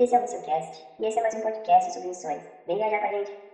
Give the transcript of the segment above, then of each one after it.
Esse é o Missioncast e esse é mais um podcast sobre missões. Vem viajar com a gente.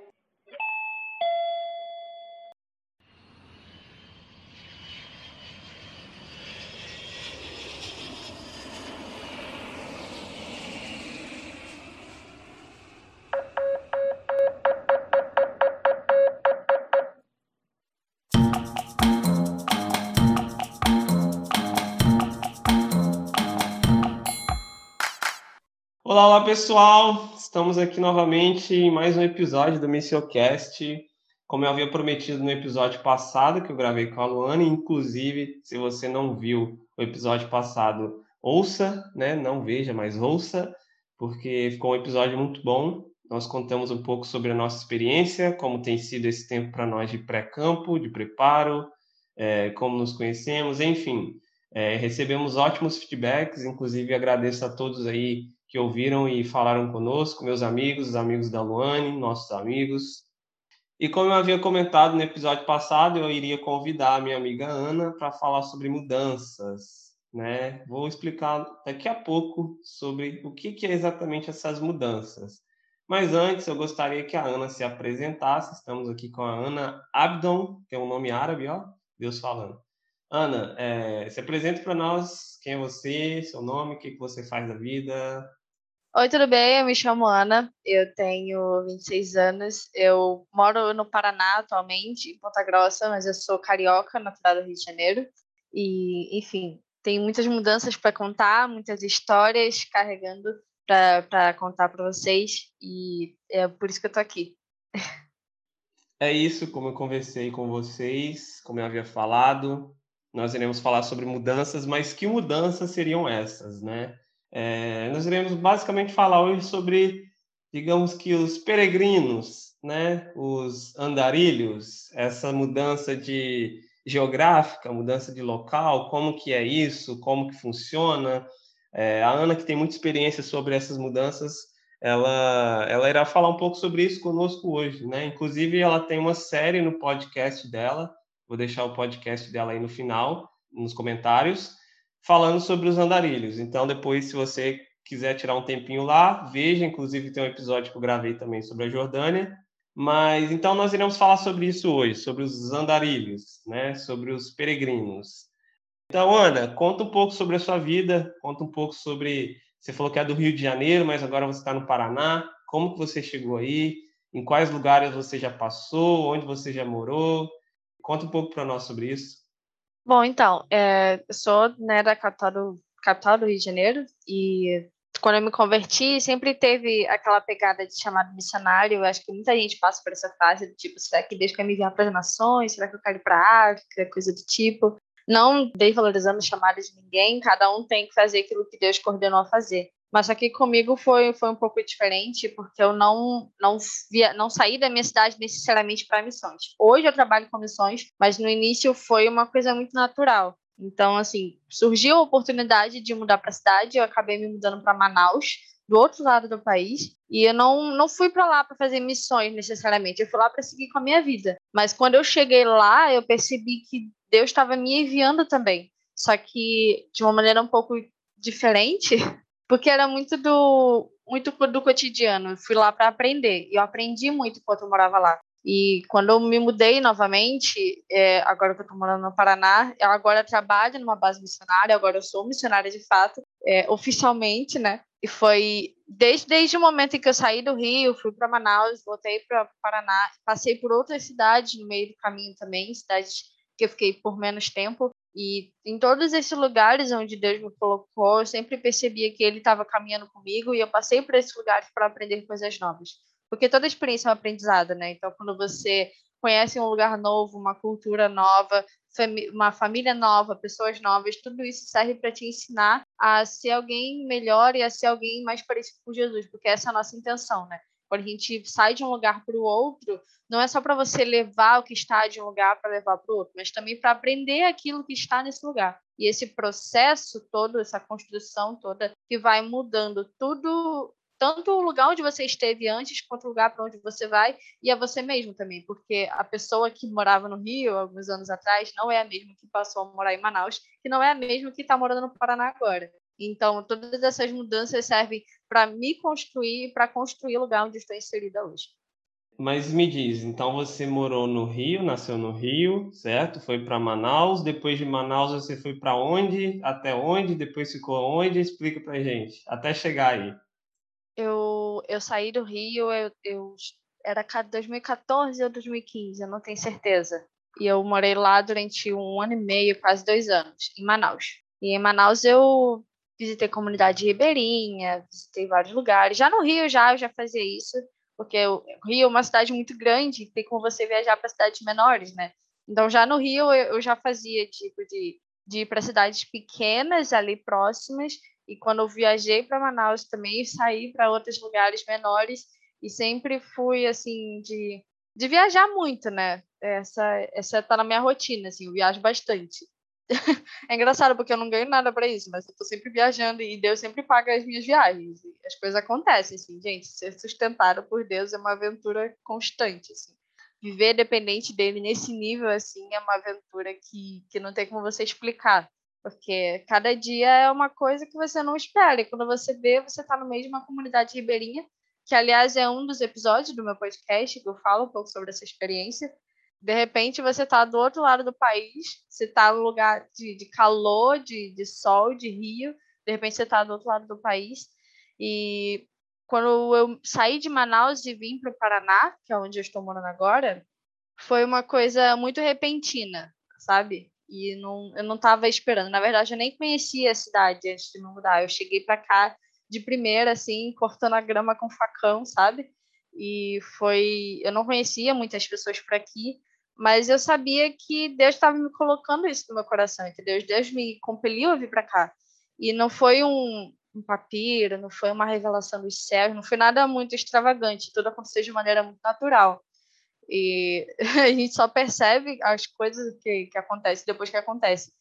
Pessoal! Estamos aqui novamente em mais um episódio do Missiocast. Como eu havia prometido no episódio passado, que eu gravei com a Luana, inclusive, se você não viu o episódio passado, ouça, né? Não veja, mas ouça, porque ficou um episódio muito bom. Nós contamos um pouco sobre a nossa experiência, como tem sido esse tempo para nós de pré-campo, de preparo, é, como nos conhecemos, enfim. É, recebemos ótimos feedbacks, inclusive agradeço a todos aí que ouviram e falaram conosco, meus amigos, os amigos da Luane, nossos amigos. E como eu havia comentado no episódio passado, eu iria convidar a minha amiga Ana para falar sobre mudanças, né? Vou explicar daqui a pouco sobre o que, que é exatamente essas mudanças. Mas antes, eu gostaria que a Ana se apresentasse. Estamos aqui com a Ana Abdon, que é um nome árabe, ó, Deus falando. Ana, é, se apresente para nós, quem é você, seu nome, o que, que você faz da vida, Oi, tudo bem? Eu me chamo Ana, eu tenho 26 anos, eu moro no Paraná atualmente, em Ponta Grossa, mas eu sou carioca, natural do Rio de Janeiro. E, enfim, tem muitas mudanças para contar, muitas histórias carregando para contar para vocês, e é por isso que eu estou aqui. É isso, como eu conversei com vocês, como eu havia falado, nós iremos falar sobre mudanças, mas que mudanças seriam essas, né? É, nós iremos basicamente falar hoje sobre, digamos que os peregrinos, né, os andarilhos, essa mudança de geográfica, mudança de local, como que é isso, como que funciona. É, a Ana, que tem muita experiência sobre essas mudanças, ela, ela irá falar um pouco sobre isso conosco hoje, né? Inclusive, ela tem uma série no podcast dela, vou deixar o podcast dela aí no final, nos comentários, falando sobre os andarilhos. Então, depois, se você quiser tirar um tempinho lá, veja. Inclusive, tem um episódio que eu gravei também sobre a Jordânia. Mas então nós iremos falar sobre isso hoje, sobre os andarilhos, né? Sobre os peregrinos. Então, Ana, conta um pouco sobre a sua vida, conta um pouco sobre. Você falou que é do Rio de Janeiro, mas agora você está no Paraná. Como que você chegou aí? Em quais lugares você já passou? Onde você já morou? Conta um pouco para nós sobre isso. Bom, então, é, eu sou né, da capital do, capital do Rio de Janeiro e quando eu me converti, sempre teve aquela pegada de chamado missionário. Eu acho que muita gente passa por essa fase do tipo, será que Deus quer me enviar para as nações? Será que eu quero ir para a África? Coisa do tipo. Não desvalorizando chamadas de ninguém, cada um tem que fazer aquilo que Deus coordenou a fazer. Mas aqui comigo foi, foi um pouco diferente, porque eu não, não, via, não saí da minha cidade necessariamente para missões. Hoje eu trabalho com missões, mas no início foi uma coisa muito natural. Então, assim, surgiu a oportunidade de mudar para a cidade, eu acabei me mudando para Manaus, do outro lado do país, e eu não, não fui para lá para fazer missões necessariamente, eu fui lá para seguir com a minha vida. Mas quando eu cheguei lá, eu percebi que Deus estava me enviando também, só que de uma maneira um pouco diferente, porque era muito do muito do cotidiano. Eu fui lá para aprender eu aprendi muito enquanto eu morava lá. E quando eu me mudei novamente, é, agora que eu estou morando no Paraná, eu agora trabalho numa base missionária, agora eu sou missionária de fato, é, oficialmente, né? E foi desde, desde o momento em que eu saí do Rio, fui para Manaus, voltei para Paraná, passei por outras cidades no meio do caminho também, cidades que eu fiquei por menos tempo, e em todos esses lugares onde Deus me colocou, eu sempre percebia que Ele estava caminhando comigo e eu passei por esses lugares para aprender coisas novas. Porque toda experiência é um aprendizado, né? Então, quando você conhece um lugar novo, uma cultura nova, uma família nova, pessoas novas, tudo isso serve para te ensinar a ser alguém melhor e a ser alguém mais parecido com Jesus, porque essa é a nossa intenção, né? Quando a gente sai de um lugar para o outro, não é só para você levar o que está de um lugar para levar para o outro, mas também para aprender aquilo que está nesse lugar. E esse processo todo, essa construção toda, que vai mudando tudo, tanto o lugar onde você esteve antes, quanto o lugar para onde você vai, e a você mesmo também, porque a pessoa que morava no Rio alguns anos atrás não é a mesma que passou a morar em Manaus, que não é a mesma que está morando no Paraná agora. Então, todas essas mudanças servem para me construir e para construir o lugar onde estou inserida hoje. Mas me diz, então você morou no Rio, nasceu no Rio, certo? Foi para Manaus. Depois de Manaus você foi para onde? Até onde? Depois ficou onde? Explica para gente. Até chegar aí. Eu, eu saí do Rio, eu, eu era 2014 ou 2015, eu não tenho certeza. E eu morei lá durante um ano e meio, quase dois anos, em Manaus. E em Manaus eu visitei comunidade ribeirinha, visitei vários lugares. Já no Rio já eu já fazia isso, porque o Rio é uma cidade muito grande, tem como você viajar para cidades menores, né? Então já no Rio eu, eu já fazia tipo de, de ir para cidades pequenas ali próximas e quando eu viajei para Manaus também saí para outros lugares menores e sempre fui assim de, de viajar muito, né? Essa essa tá na minha rotina, assim, eu viajo bastante. é engraçado porque eu não ganho nada para isso, mas eu tô sempre viajando e Deus sempre paga as minhas viagens. as coisas acontecem, assim, gente. Ser sustentado por Deus é uma aventura constante, assim. Viver dependente dele nesse nível, assim, é uma aventura que, que não tem como você explicar. Porque cada dia é uma coisa que você não espera. E quando você vê, você está no meio de uma comunidade ribeirinha, que, aliás, é um dos episódios do meu podcast, que eu falo um pouco sobre essa experiência de repente você está do outro lado do país, você está no lugar de, de calor, de, de sol, de rio, de repente você está do outro lado do país. E quando eu saí de Manaus e vim para o Paraná, que é onde eu estou morando agora, foi uma coisa muito repentina, sabe? E não, eu não estava esperando. Na verdade, eu nem conhecia a cidade antes de me mudar. Eu cheguei para cá de primeira, assim, cortando a grama com facão, sabe? E foi. Eu não conhecia muitas pessoas por aqui, mas eu sabia que Deus estava me colocando isso no meu coração, entendeu? Deus me compeliu a vir para cá. E não foi um, um papiro, não foi uma revelação dos céus, não foi nada muito extravagante, tudo aconteceu de maneira muito natural. E a gente só percebe as coisas que, que acontecem depois que acontece.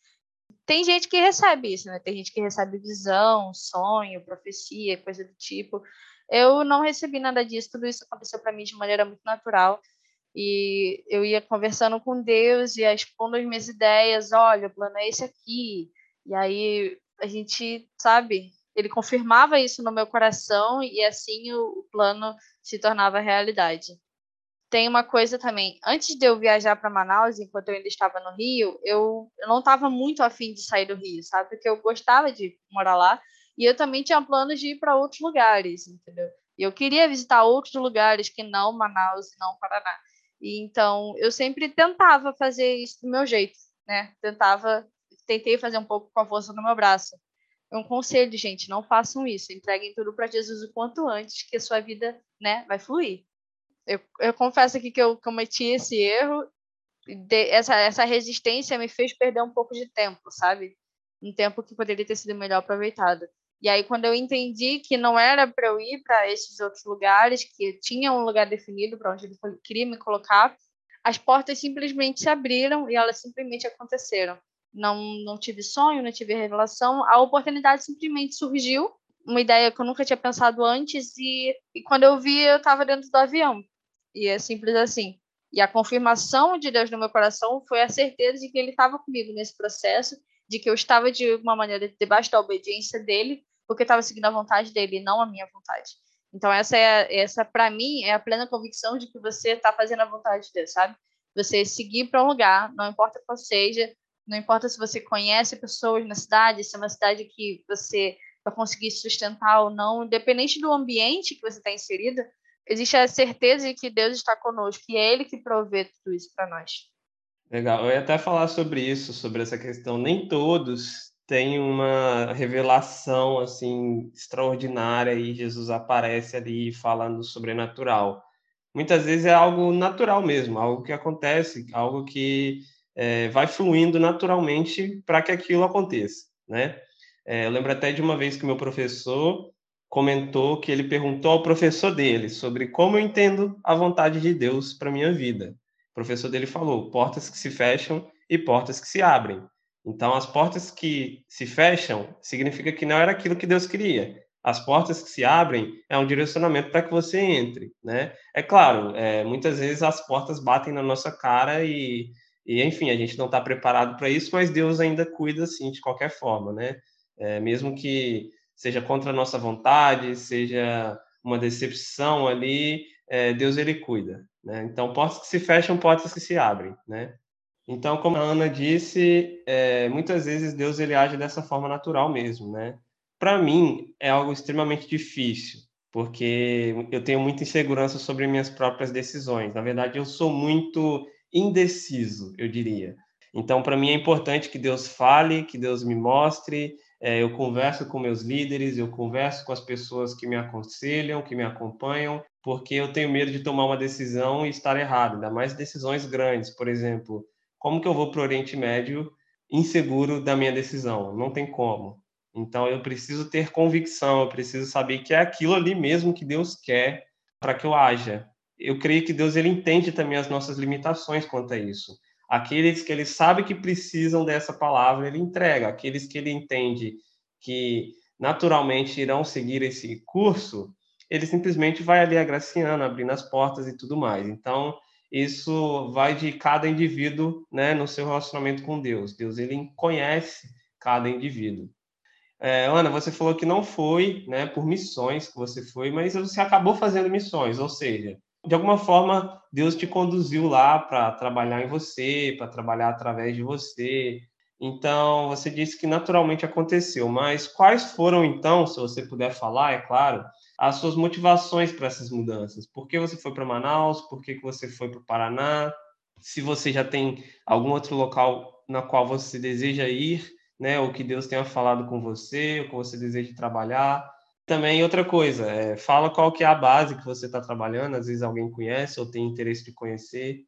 Tem gente que recebe isso, né? Tem gente que recebe visão, sonho, profecia, coisa do tipo. Eu não recebi nada disso, tudo isso aconteceu para mim de maneira muito natural. E eu ia conversando com Deus, ia expondo as minhas ideias, olha, o plano é esse aqui. E aí a gente, sabe, ele confirmava isso no meu coração e assim o, o plano se tornava realidade. Tem uma coisa também, antes de eu viajar para Manaus, enquanto eu ainda estava no Rio, eu, eu não estava muito afim de sair do Rio, sabe? Porque eu gostava de morar lá e eu também tinha planos de ir para outros lugares, entendeu? E eu queria visitar outros lugares que não Manaus e não Paraná. E então eu sempre tentava fazer isso do meu jeito, né? Tentava, tentei fazer um pouco com a força no meu braço. É um conselho, gente, não façam isso. Entreguem tudo para Jesus o quanto antes, que a sua vida, né, vai fluir. Eu, eu confesso aqui que eu cometi esse erro. De, essa, essa resistência me fez perder um pouco de tempo, sabe? Um tempo que poderia ter sido melhor aproveitado. E aí, quando eu entendi que não era para eu ir para esses outros lugares, que tinha um lugar definido para onde ele queria me colocar, as portas simplesmente se abriram e elas simplesmente aconteceram. Não, não tive sonho, não tive revelação, a oportunidade simplesmente surgiu, uma ideia que eu nunca tinha pensado antes, e, e quando eu vi, eu estava dentro do avião. E é simples assim. E a confirmação de Deus no meu coração foi a certeza de que Ele estava comigo nesse processo, de que eu estava de alguma maneira debaixo da obediência dele, porque eu estava seguindo a vontade dele, não a minha vontade. Então essa é essa para mim é a plena convicção de que você está fazendo a vontade de Deus, sabe? Você seguir para um lugar, não importa qual seja, não importa se você conhece pessoas na cidade, se é uma cidade que você vai conseguir sustentar ou não, independente do ambiente que você está inserido, existe a certeza de que Deus está conosco e é Ele que provê tudo isso para nós. Legal, eu ia até falar sobre isso, sobre essa questão. Nem todos têm uma revelação assim extraordinária e Jesus aparece ali falando sobrenatural. Muitas vezes é algo natural mesmo, algo que acontece, algo que é, vai fluindo naturalmente para que aquilo aconteça, né? É, eu lembro até de uma vez que meu professor comentou que ele perguntou ao professor dele sobre como eu entendo a vontade de Deus para minha vida. Professor dele falou: portas que se fecham e portas que se abrem. Então, as portas que se fecham significa que não era aquilo que Deus queria. As portas que se abrem é um direcionamento para que você entre, né? É claro, é, muitas vezes as portas batem na nossa cara e, e enfim, a gente não está preparado para isso, mas Deus ainda cuida, assim, de qualquer forma, né? É, mesmo que seja contra a nossa vontade, seja uma decepção ali, é, Deus ele cuida. Né? Então, portas que se fecham, portas que se abrem. Né? Então, como a Ana disse, é, muitas vezes Deus ele age dessa forma natural mesmo. Né? Para mim, é algo extremamente difícil, porque eu tenho muita insegurança sobre minhas próprias decisões. Na verdade, eu sou muito indeciso, eu diria. Então, para mim é importante que Deus fale, que Deus me mostre. É, eu converso com meus líderes, eu converso com as pessoas que me aconselham, que me acompanham, porque eu tenho medo de tomar uma decisão e estar errado, ainda mais decisões grandes. Por exemplo, como que eu vou para o Oriente Médio inseguro da minha decisão? Não tem como. Então, eu preciso ter convicção, eu preciso saber que é aquilo ali mesmo que Deus quer para que eu haja. Eu creio que Deus ele entende também as nossas limitações quanto a isso. Aqueles que ele sabe que precisam dessa palavra, ele entrega. Aqueles que ele entende que naturalmente irão seguir esse curso, ele simplesmente vai ali agraciando, abrindo as portas e tudo mais. Então, isso vai de cada indivíduo, né, no seu relacionamento com Deus. Deus ele conhece cada indivíduo. É, Ana, você falou que não foi, né, por missões que você foi, mas você acabou fazendo missões, ou seja, de alguma forma, Deus te conduziu lá para trabalhar em você, para trabalhar através de você. Então, você disse que naturalmente aconteceu, mas quais foram, então, se você puder falar, é claro, as suas motivações para essas mudanças? Por que você foi para Manaus? Por que, que você foi para o Paraná? Se você já tem algum outro local na qual você deseja ir, né, ou que Deus tenha falado com você, ou que você deseja trabalhar, também outra coisa, é, fala qual que é a base que você está trabalhando, às vezes alguém conhece ou tem interesse de conhecer.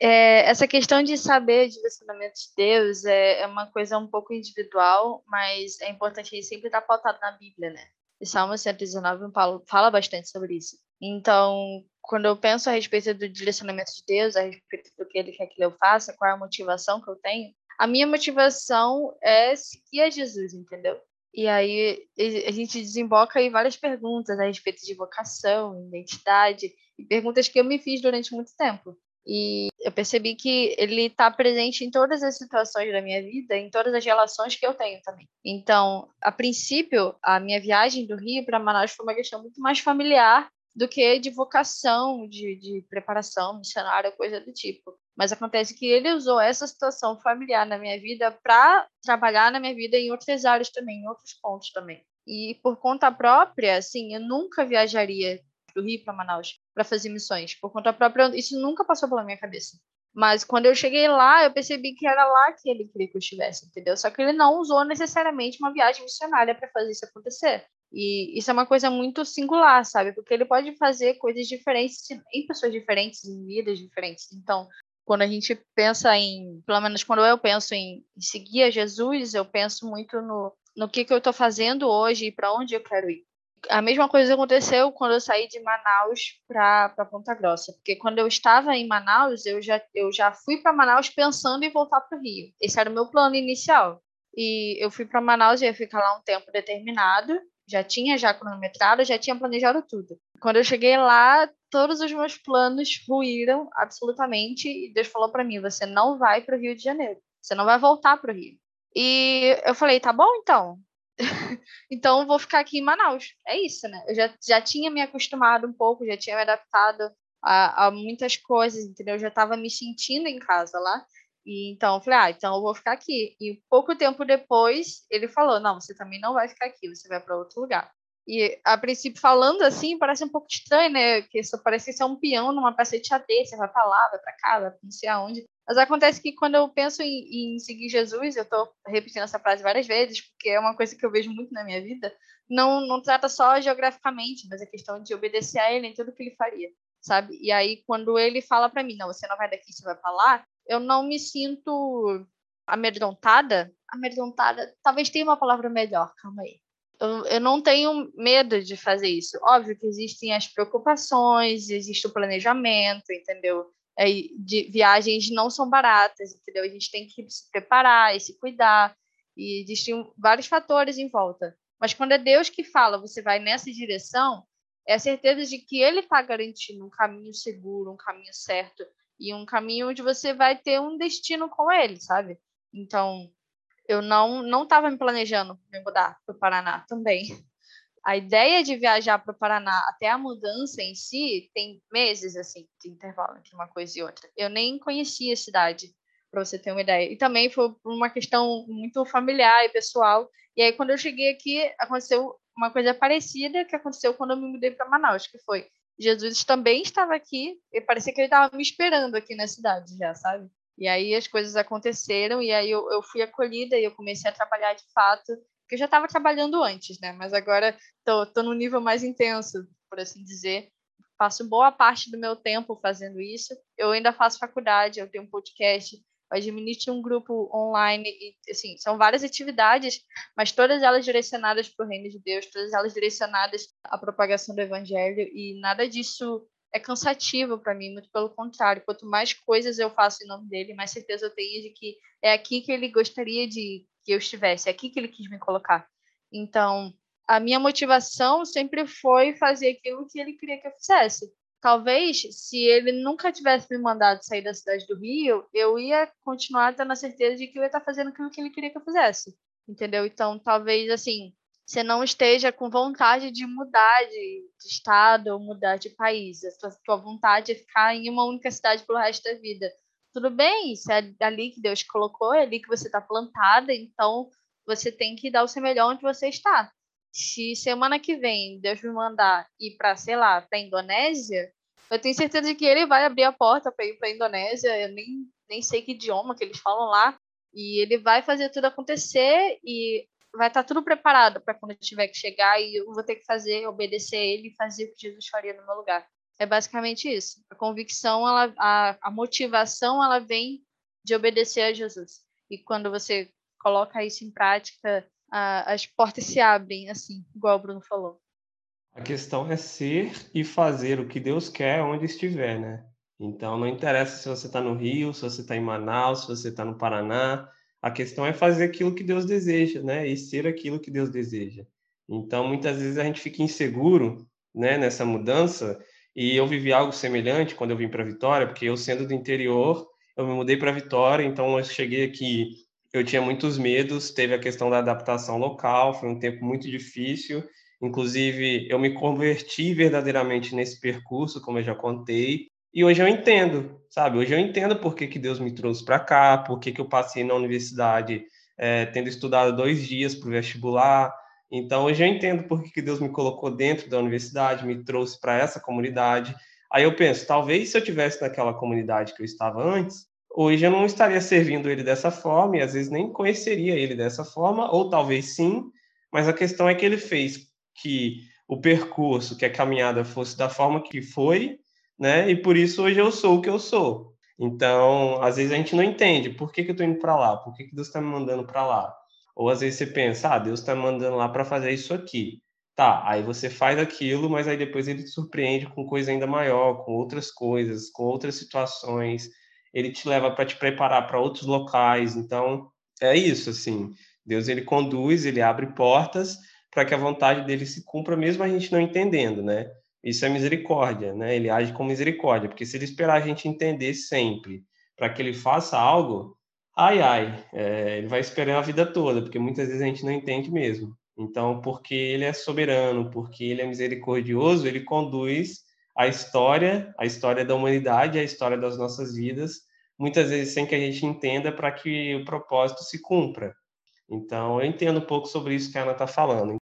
É, essa questão de saber o direcionamento de Deus é, é, uma coisa um pouco individual, mas é importante sempre estar pautado na Bíblia, né? E Salmo 119 fala bastante sobre isso. Então, quando eu penso a respeito do direcionamento de Deus, a respeito do que ele quer que eu faça, qual é a motivação que eu tenho, a minha motivação é seguir a Jesus, entendeu? E aí a gente desemboca aí várias perguntas a respeito de vocação, identidade, e perguntas que eu me fiz durante muito tempo. E eu percebi que ele está presente em todas as situações da minha vida, em todas as relações que eu tenho também. Então, a princípio, a minha viagem do Rio para Manaus foi uma questão muito mais familiar do que de vocação, de, de preparação missionária, coisa do tipo. Mas acontece que ele usou essa situação familiar na minha vida para trabalhar na minha vida em outras áreas também, em outros pontos também. E por conta própria, assim, eu nunca viajaria do Rio para Manaus para fazer missões. Por conta própria, isso nunca passou pela minha cabeça. Mas quando eu cheguei lá, eu percebi que era lá que ele queria que eu estivesse, entendeu? Só que ele não usou necessariamente uma viagem missionária para fazer isso acontecer. E isso é uma coisa muito singular, sabe? Porque ele pode fazer coisas diferentes em pessoas diferentes, em vidas diferentes. Então, quando a gente pensa em, pelo menos quando eu penso em, seguir a Jesus, eu penso muito no, no que, que eu estou fazendo hoje e para onde eu quero ir. A mesma coisa aconteceu quando eu saí de Manaus para Ponta Grossa, porque quando eu estava em Manaus, eu já, eu já fui para Manaus pensando em voltar para o Rio. Esse era o meu plano inicial. E eu fui para Manaus e ia ficar lá um tempo determinado, já tinha já cronometrado, já tinha planejado tudo. Quando eu cheguei lá, todos os meus planos ruíram absolutamente e Deus falou para mim: você não vai para o Rio de Janeiro, você não vai voltar para o Rio. E eu falei: tá bom então. então vou ficar aqui em Manaus. É isso, né? Eu já, já tinha me acostumado um pouco, já tinha me adaptado a, a muitas coisas, entendeu? Eu já estava me sentindo em casa lá. E então eu falei, ah, então eu vou ficar aqui. E pouco tempo depois, ele falou: não, você também não vai ficar aqui, você vai para outro lugar. E a princípio, falando assim, parece um pouco estranho, né? Que isso parece ser um peão numa peça de xadrez, você vai para lá, vai para cá, vai não sei aonde. Mas acontece que quando eu penso em, em seguir Jesus, eu estou repetindo essa frase várias vezes, porque é uma coisa que eu vejo muito na minha vida, não, não trata só geograficamente, mas é questão de obedecer a ele em tudo que ele faria, sabe? E aí, quando ele fala para mim, não, você não vai daqui, você vai para lá, eu não me sinto amedrontada. Amedrontada, talvez tenha uma palavra melhor, calma aí. Eu, não tenho medo de fazer isso. Óbvio que existem as preocupações, existe o planejamento, entendeu? É, de, viagens não são baratas, entendeu? A gente tem que se preparar e se cuidar, e existem vários fatores em volta. Mas quando é Deus que fala, você vai nessa direção, é a certeza de que Ele está garantindo um caminho seguro, um caminho certo, e um caminho onde você vai ter um destino com ele, sabe? Então, eu não não estava me planejando me mudar para o Paraná também. A ideia de viajar para o Paraná até a mudança em si tem meses assim de intervalo entre uma coisa e outra. Eu nem conhecia a cidade, para você ter uma ideia. E também foi uma questão muito familiar e pessoal. E aí quando eu cheguei aqui aconteceu uma coisa parecida que aconteceu quando eu me mudei para Manaus, que foi Jesus também estava aqui e parecia que ele estava me esperando aqui na cidade já, sabe? E aí as coisas aconteceram e aí eu, eu fui acolhida e eu comecei a trabalhar de fato, que eu já estava trabalhando antes, né? Mas agora tô, tô no nível mais intenso, por assim dizer. Faço boa parte do meu tempo fazendo isso. Eu ainda faço faculdade, eu tenho um podcast, administro um grupo online e assim são várias atividades, mas todas elas direcionadas para o reino de Deus, todas elas direcionadas à propagação do evangelho e nada disso é cansativo para mim, muito pelo contrário. Quanto mais coisas eu faço em nome dele, mais certeza eu tenho de que é aqui que ele gostaria de que eu estivesse, é aqui que ele quis me colocar. Então, a minha motivação sempre foi fazer aquilo que ele queria que eu fizesse. Talvez, se ele nunca tivesse me mandado sair da cidade do Rio, eu ia continuar tendo a certeza de que eu ia estar fazendo aquilo que ele queria que eu fizesse. Entendeu? Então, talvez, assim, você não esteja com vontade de mudar de, estado ou mudar de país. A sua, sua vontade é ficar em uma única cidade pelo resto da vida. Tudo bem, isso é ali que Deus colocou, é ali que você está plantada, então você tem que dar o seu melhor onde você está se semana que vem Deus me mandar ir para, sei lá, para Indonésia, eu tenho certeza de que ele vai abrir a porta para ir para Indonésia. Eu nem, nem sei que idioma que eles falam lá. E ele vai fazer tudo acontecer e vai estar tá tudo preparado para quando eu tiver que chegar e eu vou ter que fazer, obedecer a ele e fazer o que Jesus faria no meu lugar. É basicamente isso. A convicção, ela, a, a motivação, ela vem de obedecer a Jesus. E quando você coloca isso em prática, a, as portas se abrem, assim, igual o Bruno falou. A questão é ser e fazer o que Deus quer onde estiver, né? Então, não interessa se você está no Rio, se você está em Manaus, se você está no Paraná. A questão é fazer aquilo que Deus deseja, né? E ser aquilo que Deus deseja. Então, muitas vezes a gente fica inseguro, né? Nessa mudança. E eu vivi algo semelhante quando eu vim para Vitória, porque eu sendo do interior, eu me mudei para Vitória. Então, eu cheguei aqui eu tinha muitos medos, teve a questão da adaptação local, foi um tempo muito difícil. Inclusive, eu me converti verdadeiramente nesse percurso, como eu já contei, e hoje eu entendo, sabe? Hoje eu entendo por que, que Deus me trouxe para cá, por que, que eu passei na universidade é, tendo estudado dois dias para o vestibular. Então, hoje eu entendo por que, que Deus me colocou dentro da universidade, me trouxe para essa comunidade. Aí eu penso, talvez se eu tivesse naquela comunidade que eu estava antes, hoje eu não estaria servindo ele dessa forma e às vezes nem conheceria ele dessa forma, ou talvez sim, mas a questão é que ele fez que o percurso, que a caminhada fosse da forma que foi, né? E por isso hoje eu sou o que eu sou. Então, às vezes a gente não entende por que, que eu estou indo para lá, por que, que Deus está me mandando para lá. Ou às vezes você pensa, ah, Deus está me mandando lá para fazer isso aqui. Tá, aí você faz aquilo, mas aí depois ele te surpreende com coisa ainda maior, com outras coisas, com outras situações, ele te leva para te preparar para outros locais. Então, é isso, assim. Deus ele conduz, ele abre portas para que a vontade dele se cumpra, mesmo a gente não entendendo, né? Isso é misericórdia, né? Ele age com misericórdia, porque se ele esperar a gente entender sempre para que ele faça algo, ai, ai, é, ele vai esperar a vida toda, porque muitas vezes a gente não entende mesmo. Então, porque ele é soberano, porque ele é misericordioso, ele conduz a história, a história da humanidade, a história das nossas vidas, muitas vezes sem que a gente entenda para que o propósito se cumpra. Então, eu entendo um pouco sobre isso que a Ana está falando.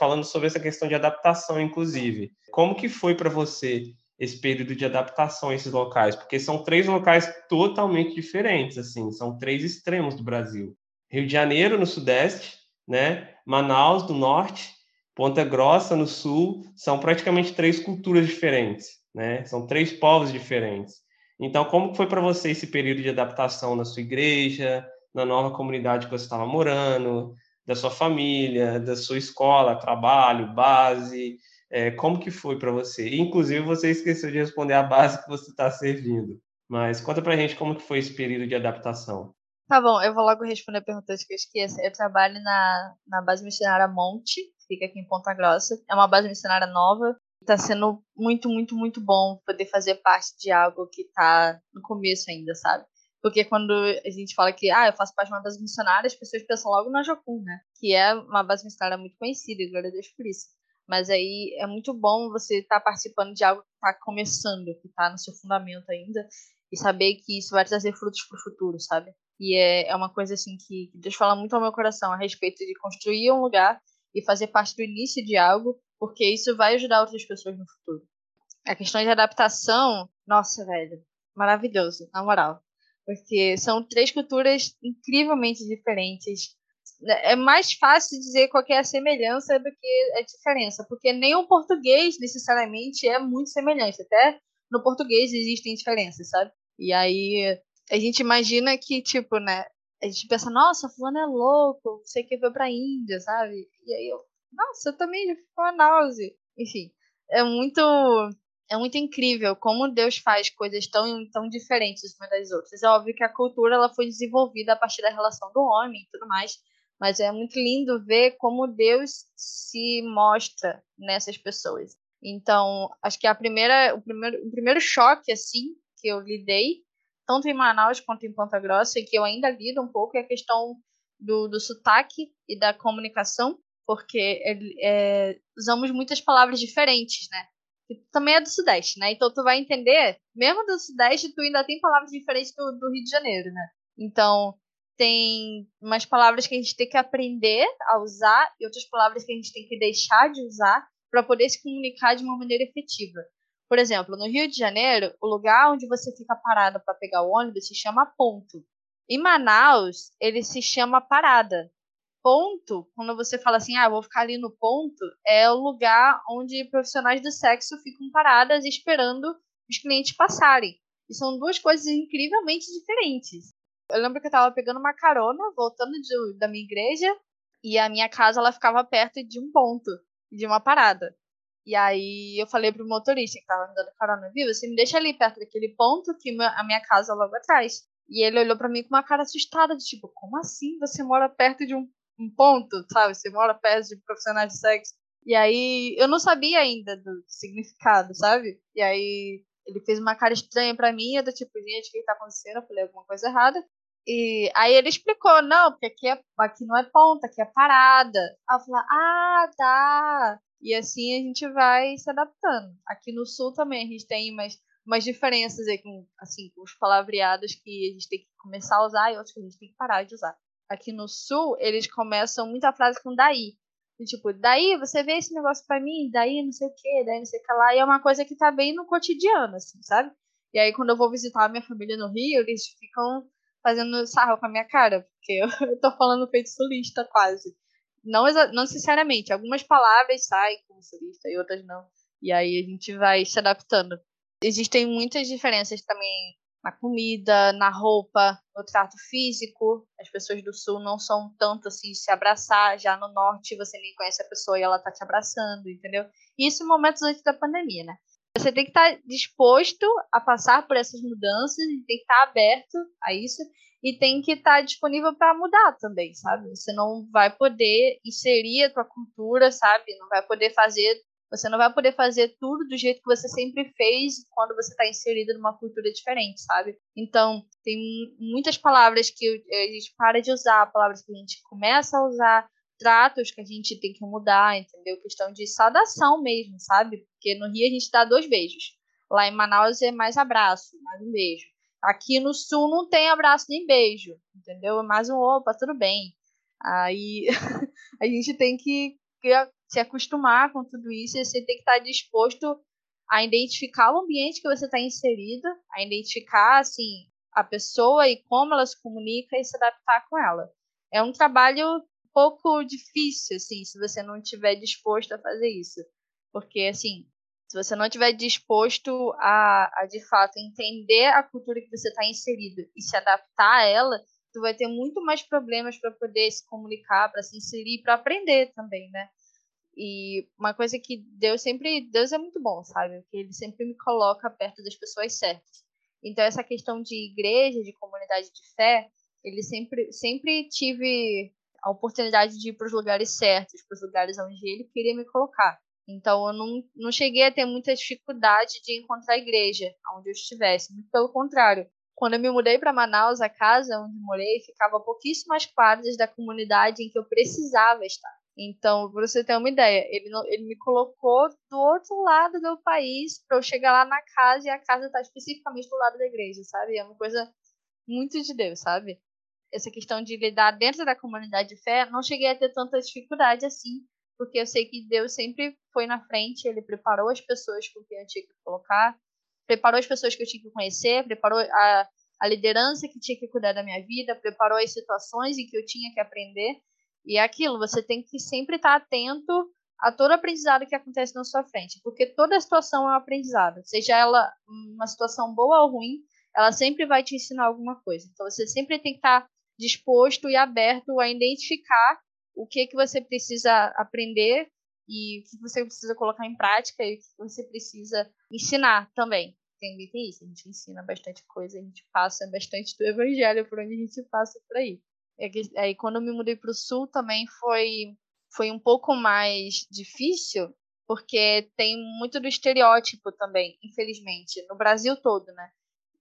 Falando sobre essa questão de adaptação, inclusive. Como que foi para você esse período de adaptação a esses locais? Porque são três locais totalmente diferentes, assim, são três extremos do Brasil. Rio de Janeiro, no sudeste, né? Manaus, no norte, Ponta Grossa, no sul, são praticamente três culturas diferentes, né? São três povos diferentes. Então, como foi para você esse período de adaptação na sua igreja, na nova comunidade que você estava morando, da sua família, da sua escola, trabalho, base? É, como que foi para você? Inclusive, você esqueceu de responder a base que você está servindo. Mas conta para a gente como que foi esse período de adaptação. Tá bom, eu vou logo responder a pergunta que eu esqueci. Eu trabalho na, na base missionária Monte, fica aqui em Ponta Grossa. É uma base missionária nova. Está sendo muito, muito, muito bom poder fazer parte de algo que está no começo ainda, sabe? Porque quando a gente fala que, ah, eu faço parte de uma base missionária, as pessoas pensam logo na Jocum, né? Que é uma base missionária muito conhecida, e glória a Deus por isso. Mas aí é muito bom você estar tá participando de algo que está começando, que está no seu fundamento ainda, e saber que isso vai trazer frutos para o futuro, sabe? E é, é uma coisa assim que, Deus fala muito ao meu coração a respeito de construir um lugar e fazer parte do início de algo, porque isso vai ajudar outras pessoas no futuro. A questão de adaptação, nossa, velho, maravilhoso, na moral. Porque são três culturas incrivelmente diferentes. É mais fácil dizer qual é a semelhança do que a diferença, porque nem o português necessariamente é muito semelhante. Até no português existem diferenças, sabe? E aí a gente imagina que, tipo, né? A gente pensa, nossa, fulano é louco, você que veio pra Índia, sabe? E aí eu, nossa, eu também já fico uma náusea. Enfim, é muito é muito incrível como Deus faz coisas tão, tão diferentes umas das outras. É óbvio que a cultura ela foi desenvolvida a partir da relação do homem e tudo mais, mas é muito lindo ver como Deus se mostra nessas pessoas. Então, acho que a primeira, o primeiro, o primeiro choque assim que eu lidei, tanto em Manaus quanto em Ponta Grossa, e que eu ainda lido um pouco, é a questão do, do sotaque e da comunicação, porque é, usamos muitas palavras diferentes, né? Também é do Sudeste, né? Então tu vai entender, mesmo do Sudeste, tu ainda tem palavras diferentes do, do Rio de Janeiro, né? Então tem umas palavras que a gente tem que aprender a usar e outras palavras que a gente tem que deixar de usar para poder se comunicar de uma maneira efetiva. Por exemplo, no Rio de Janeiro, o lugar onde você fica parado para pegar o ônibus se chama ponto. Em Manaus, ele se chama parada ponto, quando você fala assim, ah, vou ficar ali no ponto, é o lugar onde profissionais do sexo ficam paradas esperando os clientes passarem. E são duas coisas incrivelmente diferentes. Eu lembro que eu estava pegando uma carona, voltando de, da minha igreja, e a minha casa ela ficava perto de um ponto, de uma parada. E aí eu falei pro motorista que estava me dando carona, viu? Você me deixa ali perto daquele ponto que a minha casa logo atrás. E ele olhou para mim com uma cara assustada, de tipo, como assim você mora perto de um um ponto, sabe? Você mora perto de profissionais de sexo. E aí eu não sabia ainda do significado, sabe? E aí ele fez uma cara estranha para mim, eu do tipo, gente, o que tá acontecendo? Eu falei alguma coisa errada. E aí ele explicou, não, porque aqui, é, aqui não é ponta, aqui é parada. Aí eu falei, ah, tá. E assim a gente vai se adaptando. Aqui no sul também a gente tem umas, umas diferenças aí com, assim, com os palavreados que a gente tem que começar a usar e outros que a gente tem que parar de usar aqui no sul, eles começam muita frase com daí. E, tipo, daí você vê esse negócio pra mim, daí não sei o que, daí não sei o que lá. E é uma coisa que tá bem no cotidiano, assim, sabe? E aí, quando eu vou visitar a minha família no Rio, eles ficam fazendo sarro com a minha cara, porque eu, tô falando feito sulista quase. Não, não necessariamente, algumas palavras saem como sulista e outras não. E aí a gente vai se adaptando. Existem muitas diferenças também na comida, na roupa, no trato físico. As pessoas do sul não são tanto assim se abraçar, já no norte você nem conhece a pessoa e ela tá te abraçando, entendeu? Isso em momentos antes da pandemia, né? Você tem que estar tá disposto a passar por essas mudanças, tem que estar tá aberto a isso e tem que estar tá disponível para mudar também, sabe? Você não vai poder inserir a tua cultura, sabe? Não vai poder fazer você não vai poder fazer tudo do jeito que você sempre fez quando você está inserido numa cultura diferente, sabe? Então, tem muitas palavras que a gente para de usar, palavras que a gente começa a usar, tratos que a gente tem que mudar, entendeu? Questão de saudação mesmo, sabe? Porque no Rio a gente dá dois beijos. Lá em Manaus é mais abraço, mais um beijo. Aqui no Sul não tem abraço nem beijo, entendeu? É mais um opa, tudo bem. Aí a gente tem que se acostumar com tudo isso e você tem que estar disposto a identificar o ambiente que você está inserido, a identificar assim a pessoa e como ela se comunica e se adaptar com ela. É um trabalho um pouco difícil, assim, se você não estiver disposto a fazer isso. Porque, assim, se você não estiver disposto a, a, de fato, entender a cultura que você está inserido e se adaptar a ela, tu vai ter muito mais problemas para poder se comunicar, para se inserir, para aprender também, né? E uma coisa que Deus sempre, Deus é muito bom, sabe? Que ele sempre me coloca perto das pessoas certas. Então essa questão de igreja, de comunidade de fé, ele sempre sempre tive a oportunidade de ir para os lugares certos, para os lugares onde ele queria me colocar. Então eu não, não cheguei a ter muita dificuldade de encontrar a igreja onde eu estivesse, muito pelo contrário quando eu me mudei para Manaus, a casa onde morei ficava pouquíssimas quadras da comunidade em que eu precisava estar. Então, para você ter uma ideia, ele, ele me colocou do outro lado do país para eu chegar lá na casa e a casa está especificamente do lado da igreja, sabe? É uma coisa muito de Deus, sabe? Essa questão de lidar dentro da comunidade de fé, não cheguei a ter tanta dificuldade assim, porque eu sei que Deus sempre foi na frente, ele preparou as pessoas com quem eu tinha que colocar, preparou as pessoas que eu tinha que conhecer, preparou a, a liderança que tinha que cuidar da minha vida, preparou as situações em que eu tinha que aprender. E é aquilo, você tem que sempre estar atento a todo aprendizado que acontece na sua frente, porque toda situação é um aprendizado, seja ela uma situação boa ou ruim, ela sempre vai te ensinar alguma coisa. Então você sempre tem que estar disposto e aberto a identificar o que que você precisa aprender e o que você precisa colocar em prática e o que você precisa ensinar também. Tem, tem isso, a gente ensina bastante coisa, a gente passa bastante do evangelho por onde a gente passa por aí. É aí quando eu me mudei para o sul também foi foi um pouco mais difícil, porque tem muito do estereótipo também, infelizmente, no Brasil todo, né?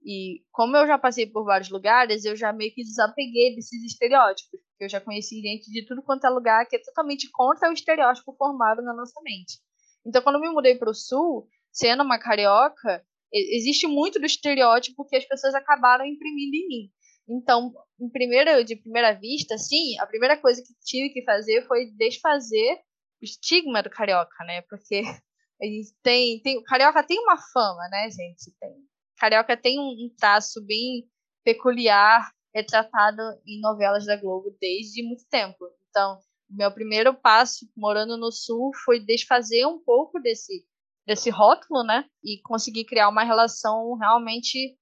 E como eu já passei por vários lugares, eu já meio que desapeguei desses estereótipos, eu já conheci gente de tudo quanto é lugar que é totalmente contra o estereótipo formado na nossa mente. Então, quando eu me mudei para o sul, sendo uma carioca, existe muito do estereótipo que as pessoas acabaram imprimindo em mim. Então, em primeira, de primeira vista, sim, a primeira coisa que tive que fazer foi desfazer o estigma do carioca, né? Porque tem, tem, o carioca tem uma fama, né, gente? Tem, carioca tem um, traço bem peculiar, retratado em novelas da Globo desde muito tempo. Então, meu primeiro passo morando no Sul foi desfazer um pouco desse desse rótulo, né? E conseguir criar uma relação realmente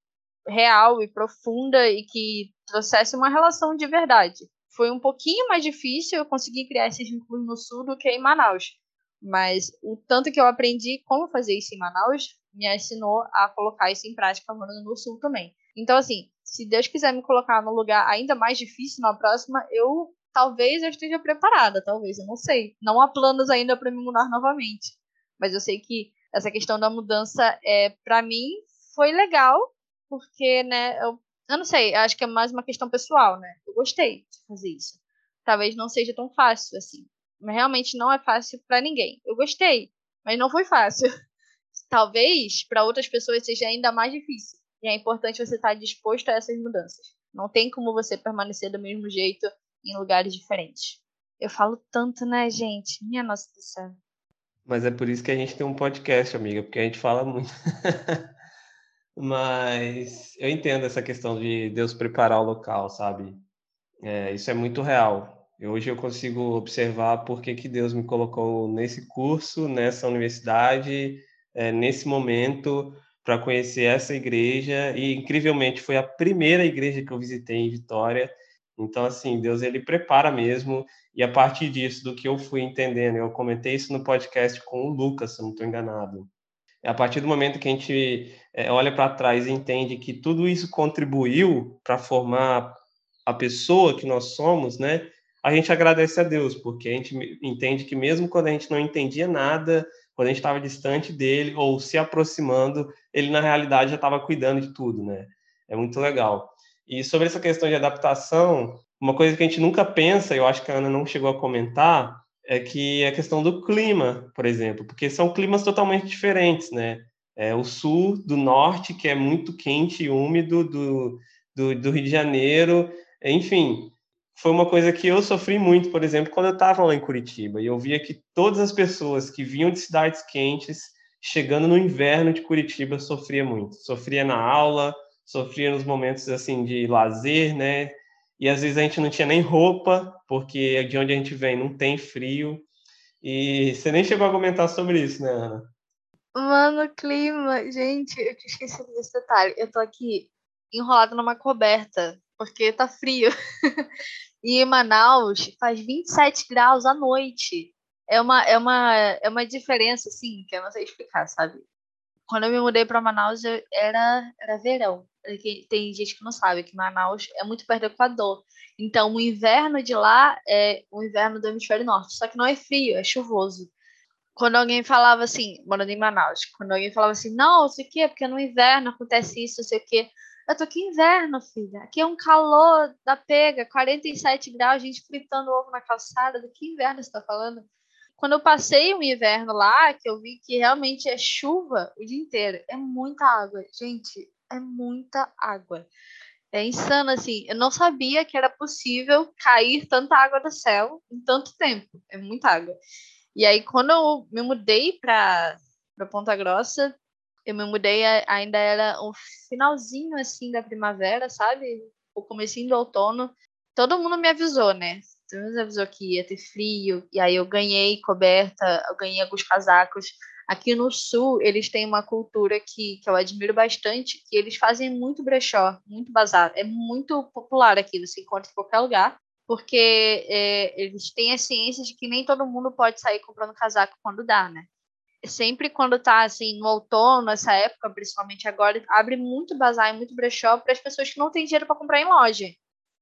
real e profunda e que trouxesse uma relação de verdade. Foi um pouquinho mais difícil eu conseguir criar esses vínculos no sul do que em Manaus. Mas o tanto que eu aprendi como fazer isso em Manaus me ensinou a colocar isso em prática morando no sul também. Então, assim, se Deus quiser me colocar num lugar ainda mais difícil na próxima, eu talvez eu esteja preparada, talvez, eu não sei. Não há planos ainda para me mudar novamente. Mas eu sei que essa questão da mudança, é, para mim, foi legal, porque, né, eu, eu não sei, acho que é mais uma questão pessoal, né? Eu gostei de fazer isso. Talvez não seja tão fácil assim. Mas realmente não é fácil para ninguém. Eu gostei, mas não foi fácil. Talvez para outras pessoas seja ainda mais difícil. E é importante você estar disposto a essas mudanças. Não tem como você permanecer do mesmo jeito em lugares diferentes. Eu falo tanto, né, gente? Minha nossa do céu. Mas é por isso que a gente tem um podcast, amiga, porque a gente fala muito. Mas eu entendo essa questão de Deus preparar o local, sabe? É, isso é muito real. hoje eu consigo observar por que, que Deus me colocou nesse curso, nessa universidade, é, nesse momento, para conhecer essa igreja. E, incrivelmente, foi a primeira igreja que eu visitei em Vitória. Então, assim, Deus ele prepara mesmo, e a partir disso, do que eu fui entendendo, eu comentei isso no podcast com o Lucas, se não estou enganado. A partir do momento que a gente é, olha para trás e entende que tudo isso contribuiu para formar a pessoa que nós somos, né? A gente agradece a Deus, porque a gente entende que mesmo quando a gente não entendia nada, quando a gente estava distante dele ou se aproximando, ele na realidade já estava cuidando de tudo, né? É muito legal. E sobre essa questão de adaptação, uma coisa que a gente nunca pensa, eu acho que a Ana não chegou a comentar, é que a questão do clima, por exemplo, porque são climas totalmente diferentes, né? É, o sul do norte, que é muito quente e úmido, do, do, do Rio de Janeiro, enfim, foi uma coisa que eu sofri muito, por exemplo, quando eu estava lá em Curitiba, e eu via que todas as pessoas que vinham de cidades quentes, chegando no inverno de Curitiba, sofria muito. Sofria na aula, sofria nos momentos assim de lazer, né? E às vezes a gente não tinha nem roupa, porque de onde a gente vem não tem frio. E você nem chegou a comentar sobre isso, né, Ana? Mano, clima, gente, eu tinha esquecido desse detalhe. Eu tô aqui enrolada numa coberta, porque tá frio. e em Manaus faz 27 graus à noite. É uma, é uma, é uma diferença, assim, que eu não sei explicar, sabe? Quando eu me mudei para Manaus, era, era verão. Tem gente que não sabe que Manaus é muito perto do Equador. Então, o inverno de lá é o inverno do hemisfério norte. Só que não é frio, é chuvoso. Quando alguém falava assim, morando em Manaus, quando alguém falava assim, não, sei o quê, porque no inverno acontece isso, sei o quê. Eu tô aqui inverno, filha. Aqui é um calor da pega, 47 graus, gente fritando ovo na calçada. Do que inverno você tá falando? Quando eu passei o inverno lá, que eu vi que realmente é chuva o dia inteiro. É muita água, gente. É muita água. É insano, assim. Eu não sabia que era possível cair tanta água do céu em tanto tempo. É muita água. E aí, quando eu me mudei para Ponta Grossa, eu me mudei, ainda era um finalzinho, assim, da primavera, sabe? O comecinho do outono. Todo mundo me avisou, né? Me avisou que ia ter frio. E aí eu ganhei coberta, eu ganhei alguns casacos. Aqui no sul, eles têm uma cultura que, que eu admiro bastante, que eles fazem muito brechó, muito bazar. É muito popular aqui, você encontra em qualquer lugar, porque é, eles têm a ciência de que nem todo mundo pode sair comprando casaco quando dá, né? Sempre quando tá, assim, no outono, essa época, principalmente agora, abre muito bazar e muito brechó para as pessoas que não têm dinheiro para comprar em loja.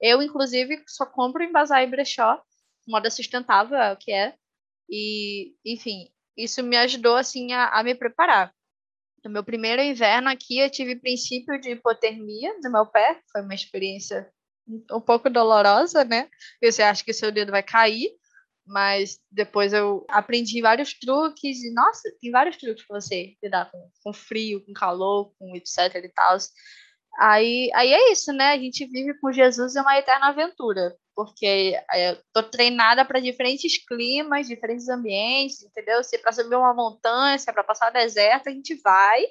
Eu, inclusive, só compro em bazar e brechó, moda sustentável é o que é. E, enfim, isso me ajudou assim a, a, me preparar. No meu primeiro inverno aqui, eu tive princípio de hipotermia no meu pé, foi uma experiência um pouco dolorosa, né? Você acha que seu dedo vai cair, mas depois eu aprendi vários truques e nossa, tem vários truques para você lidar com, com frio, com calor, com etc e tal. Aí, aí é isso, né? A gente vive com Jesus é uma eterna aventura porque é, eu tô treinada para diferentes climas, diferentes ambientes, entendeu? Se é para subir uma montanha, se é para passar deserto, a gente vai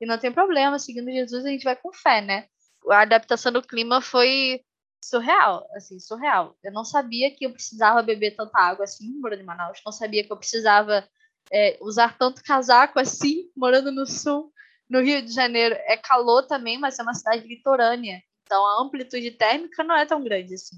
e não tem problema. Seguindo Jesus, a gente vai com fé, né? A adaptação do clima foi surreal, assim, surreal. Eu não sabia que eu precisava beber tanta água assim, morando em Manaus. Não sabia que eu precisava é, usar tanto casaco assim, morando no sul. No Rio de Janeiro é calor também, mas é uma cidade litorânea. Então a amplitude térmica não é tão grande assim.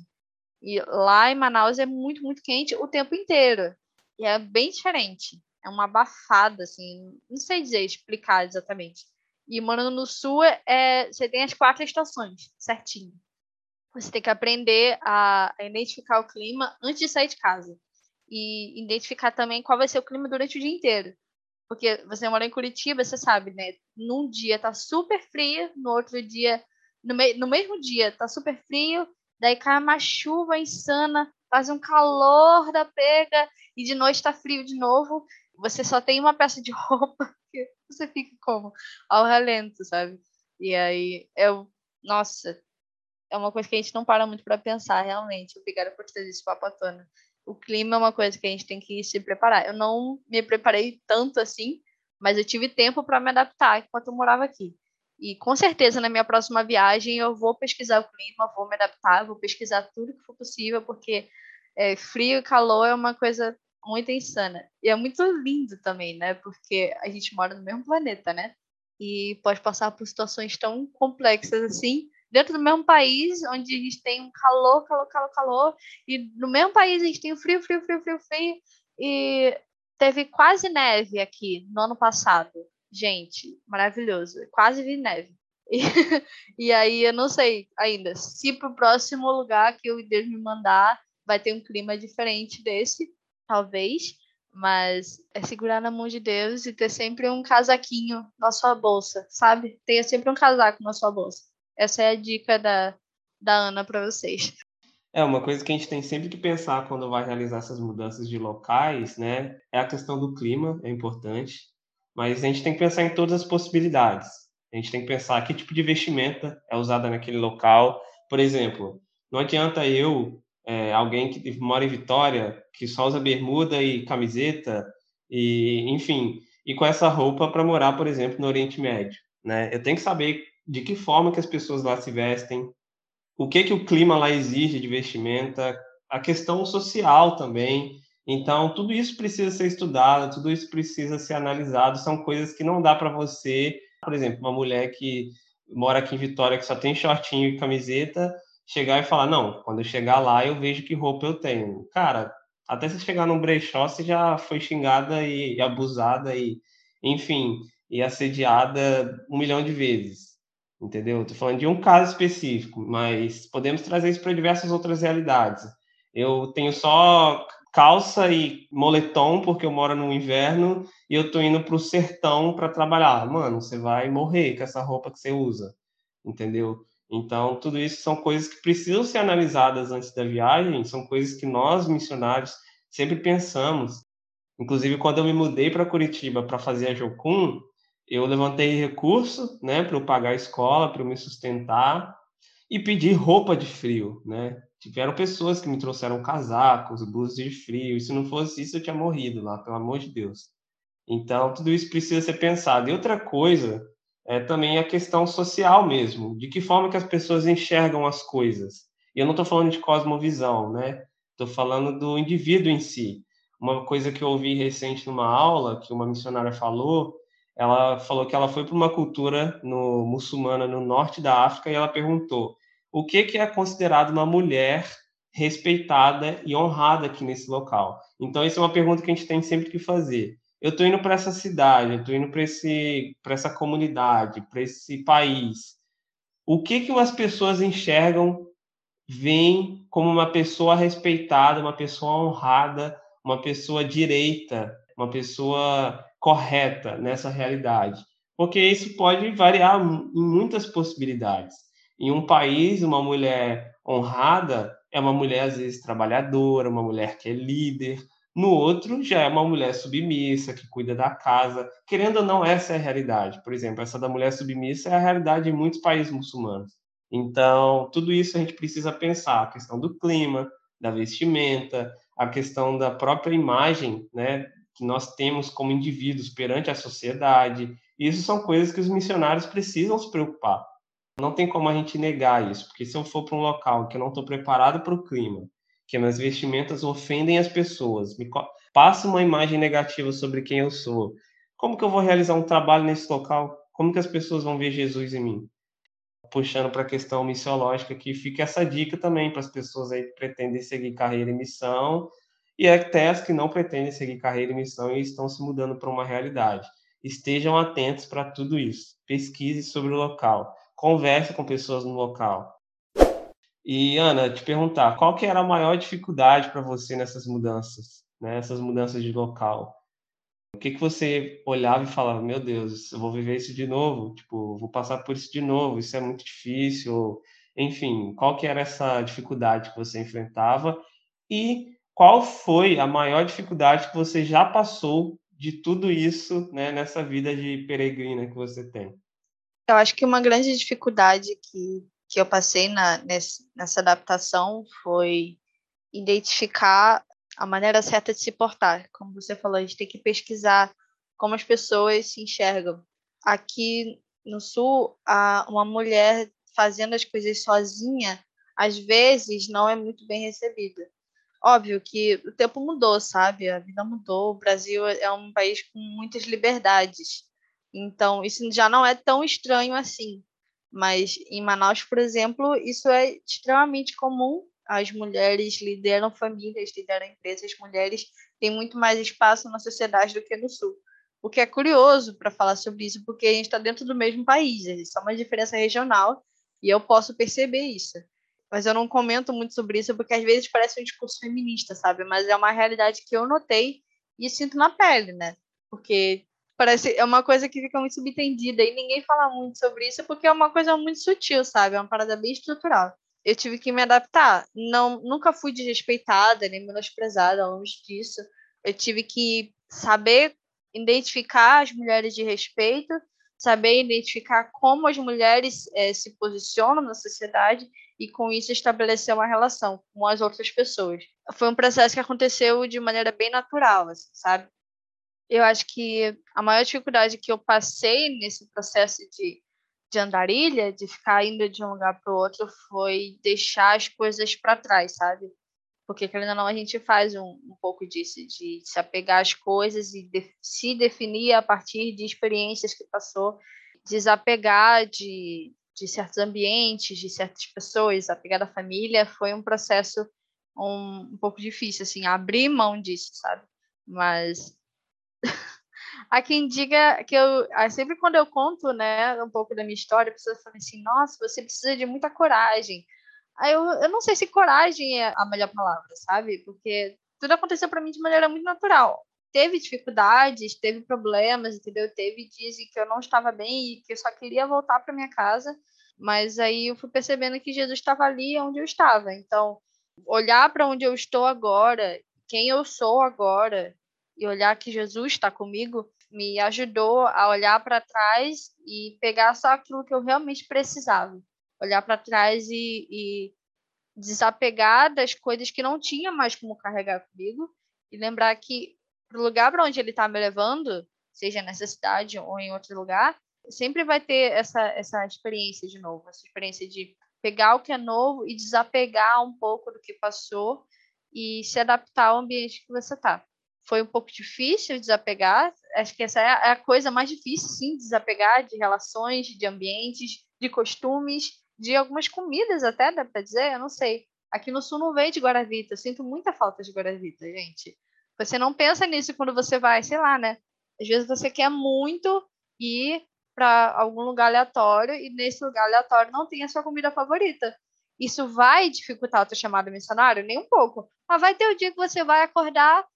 E lá em Manaus é muito, muito quente o tempo inteiro. E é bem diferente. É uma abafada, assim. Não sei dizer, explicar exatamente. E morando no sul, é, você tem as quatro estações, certinho. Você tem que aprender a, a identificar o clima antes de sair de casa. E identificar também qual vai ser o clima durante o dia inteiro. Porque você mora em Curitiba, você sabe, né? Num dia tá super frio, no outro dia, no, me, no mesmo dia tá super frio, daí cai uma chuva insana, faz um calor da pega e de noite está frio de novo. Você só tem uma peça de roupa que você fica como ao relento, sabe? E aí eu, nossa, é uma coisa que a gente não para muito para pensar realmente. Obrigada por ter isso, Papatona. O clima é uma coisa que a gente tem que se preparar. Eu não me preparei tanto assim, mas eu tive tempo para me adaptar enquanto eu morava aqui. E com certeza na minha próxima viagem eu vou pesquisar o clima, vou me adaptar, vou pesquisar tudo que for possível, porque é, frio e calor é uma coisa muito insana. E é muito lindo também, né? Porque a gente mora no mesmo planeta, né? E pode passar por situações tão complexas assim, dentro do mesmo país, onde a gente tem um calor, calor, calor, calor, e no mesmo país a gente tem frio, frio, frio, frio, frio, e teve quase neve aqui no ano passado. Gente, maravilhoso. Quase vi neve. E, e aí eu não sei ainda se para o próximo lugar que o Deus me mandar vai ter um clima diferente desse, talvez. Mas é segurar na mão de Deus e ter sempre um casaquinho na sua bolsa, sabe? Tenha sempre um casaco na sua bolsa. Essa é a dica da, da Ana para vocês. É, uma coisa que a gente tem sempre que pensar quando vai realizar essas mudanças de locais, né? É a questão do clima, é importante. Mas a gente tem que pensar em todas as possibilidades. A gente tem que pensar que tipo de vestimenta é usada naquele local. Por exemplo, não adianta eu, é, alguém que mora em Vitória, que só usa bermuda e camiseta, e enfim, e com essa roupa para morar, por exemplo, no Oriente Médio. Né? Eu tenho que saber de que forma que as pessoas lá se vestem, o que que o clima lá exige de vestimenta, a questão social também. Então, tudo isso precisa ser estudado, tudo isso precisa ser analisado. São coisas que não dá para você, por exemplo, uma mulher que mora aqui em Vitória, que só tem shortinho e camiseta, chegar e falar: Não, quando eu chegar lá, eu vejo que roupa eu tenho. Cara, até você chegar num brechó, você já foi xingada e, e abusada, e enfim, e assediada um milhão de vezes. Entendeu? Estou falando de um caso específico, mas podemos trazer isso para diversas outras realidades. Eu tenho só calça e moletom porque eu moro no inverno e eu tô indo pro sertão para trabalhar. Mano, você vai morrer com essa roupa que você usa. entendeu? Então, tudo isso são coisas que precisam ser analisadas antes da viagem, são coisas que nós, missionários, sempre pensamos. Inclusive, quando eu me mudei para Curitiba para fazer a Jocum, eu levantei recurso né, para eu pagar a escola, para eu me sustentar e pedir roupa de frio. Né? Tiveram pessoas que me trouxeram casacos, blusas de frio, e se não fosse isso, eu tinha morrido lá, pelo amor de Deus. Então, tudo isso precisa ser pensado. E outra coisa é também a questão social mesmo, de que forma que as pessoas enxergam as coisas. E eu não estou falando de cosmovisão, né? Estou falando do indivíduo em si. Uma coisa que eu ouvi recente numa aula, que uma missionária falou, ela falou que ela foi para uma cultura no, muçulmana no norte da África e ela perguntou o que, que é considerado uma mulher respeitada e honrada aqui nesse local. Então, essa é uma pergunta que a gente tem sempre que fazer eu estou indo para essa cidade, eu estou indo para essa comunidade, para esse país. O que que as pessoas enxergam, veem como uma pessoa respeitada, uma pessoa honrada, uma pessoa direita, uma pessoa correta nessa realidade? Porque isso pode variar em muitas possibilidades. Em um país, uma mulher honrada é uma mulher às vezes trabalhadora, uma mulher que é líder, no outro, já é uma mulher submissa, que cuida da casa. Querendo ou não, essa é a realidade. Por exemplo, essa da mulher submissa é a realidade em muitos países muçulmanos. Então, tudo isso a gente precisa pensar: a questão do clima, da vestimenta, a questão da própria imagem né, que nós temos como indivíduos perante a sociedade. Isso são coisas que os missionários precisam se preocupar. Não tem como a gente negar isso, porque se eu for para um local que eu não estou preparado para o clima, que minhas vestimentas ofendem as pessoas, me passa uma imagem negativa sobre quem eu sou. Como que eu vou realizar um trabalho nesse local? Como que as pessoas vão ver Jesus em mim? Puxando para a questão missiológica, que fica essa dica também para as pessoas aí que pretendem seguir carreira e missão, e até as que não pretendem seguir carreira e missão e estão se mudando para uma realidade. Estejam atentos para tudo isso. Pesquise sobre o local. Converse com pessoas no local. E, Ana, te perguntar, qual que era a maior dificuldade para você nessas mudanças, né? Essas mudanças de local? O que que você olhava e falava, meu Deus, eu vou viver isso de novo, tipo, vou passar por isso de novo, isso é muito difícil. Enfim, qual que era essa dificuldade que você enfrentava e qual foi a maior dificuldade que você já passou de tudo isso, né, nessa vida de peregrina que você tem? Eu acho que uma grande dificuldade que que eu passei na, nesse, nessa adaptação foi identificar a maneira certa de se portar. Como você falou, a gente tem que pesquisar como as pessoas se enxergam. Aqui no Sul, a, uma mulher fazendo as coisas sozinha, às vezes não é muito bem recebida. Óbvio que o tempo mudou, sabe? A vida mudou. O Brasil é um país com muitas liberdades. Então, isso já não é tão estranho assim. Mas em Manaus, por exemplo, isso é extremamente comum. As mulheres lideram famílias, lideram empresas, as mulheres têm muito mais espaço na sociedade do que no Sul. O que é curioso para falar sobre isso, porque a gente está dentro do mesmo país, existe uma diferença regional e eu posso perceber isso. Mas eu não comento muito sobre isso porque às vezes parece um discurso feminista, sabe? Mas é uma realidade que eu notei e sinto na pele, né? Porque parece é uma coisa que fica muito subentendida e ninguém fala muito sobre isso porque é uma coisa muito sutil, sabe? É uma parada bem estrutural. Eu tive que me adaptar. Não, nunca fui desrespeitada nem menosprezada, longe disso. Eu tive que saber identificar as mulheres de respeito, saber identificar como as mulheres é, se posicionam na sociedade e com isso estabelecer uma relação com as outras pessoas. Foi um processo que aconteceu de maneira bem natural, assim, sabe? eu acho que a maior dificuldade que eu passei nesse processo de, de andarilha, de ficar indo de um lugar para o outro, foi deixar as coisas para trás, sabe? Porque, querendo ou não, a gente faz um, um pouco disso, de se apegar às coisas e de, se definir a partir de experiências que passou, desapegar de, de certos ambientes, de certas pessoas, apegar da família, foi um processo um, um pouco difícil, assim, abrir mão disso, sabe? Mas Há quem diga que eu, ah, sempre quando eu conto, né, um pouco da minha história, a pessoa fala assim: nossa, você precisa de muita coragem. Aí eu, eu não sei se coragem é a melhor palavra, sabe? Porque tudo aconteceu para mim de maneira muito natural. Teve dificuldades, teve problemas, entendeu? Teve dias em que eu não estava bem e que eu só queria voltar para minha casa, Mas aí eu fui percebendo que Jesus estava ali onde eu estava. Então, olhar para onde eu estou agora, quem eu sou agora, e olhar que Jesus está comigo, me ajudou a olhar para trás e pegar só aquilo que eu realmente precisava. Olhar para trás e, e desapegar das coisas que não tinha mais como carregar comigo e lembrar que o lugar para onde ele está me levando, seja nessa cidade ou em outro lugar, sempre vai ter essa, essa experiência de novo, essa experiência de pegar o que é novo e desapegar um pouco do que passou e se adaptar ao ambiente que você está. Foi um pouco difícil desapegar, acho que essa é a coisa mais difícil, sim, desapegar de relações, de ambientes, de costumes, de algumas comidas até, dá para dizer, eu não sei. Aqui no sul não vende Guaravita, eu sinto muita falta de Guaravita, gente. Você não pensa nisso quando você vai, sei lá, né? Às vezes você quer muito ir para algum lugar aleatório e nesse lugar aleatório não tem a sua comida favorita. Isso vai dificultar o teu chamado missionário? Nem um pouco. Mas vai ter o dia que você vai acordar,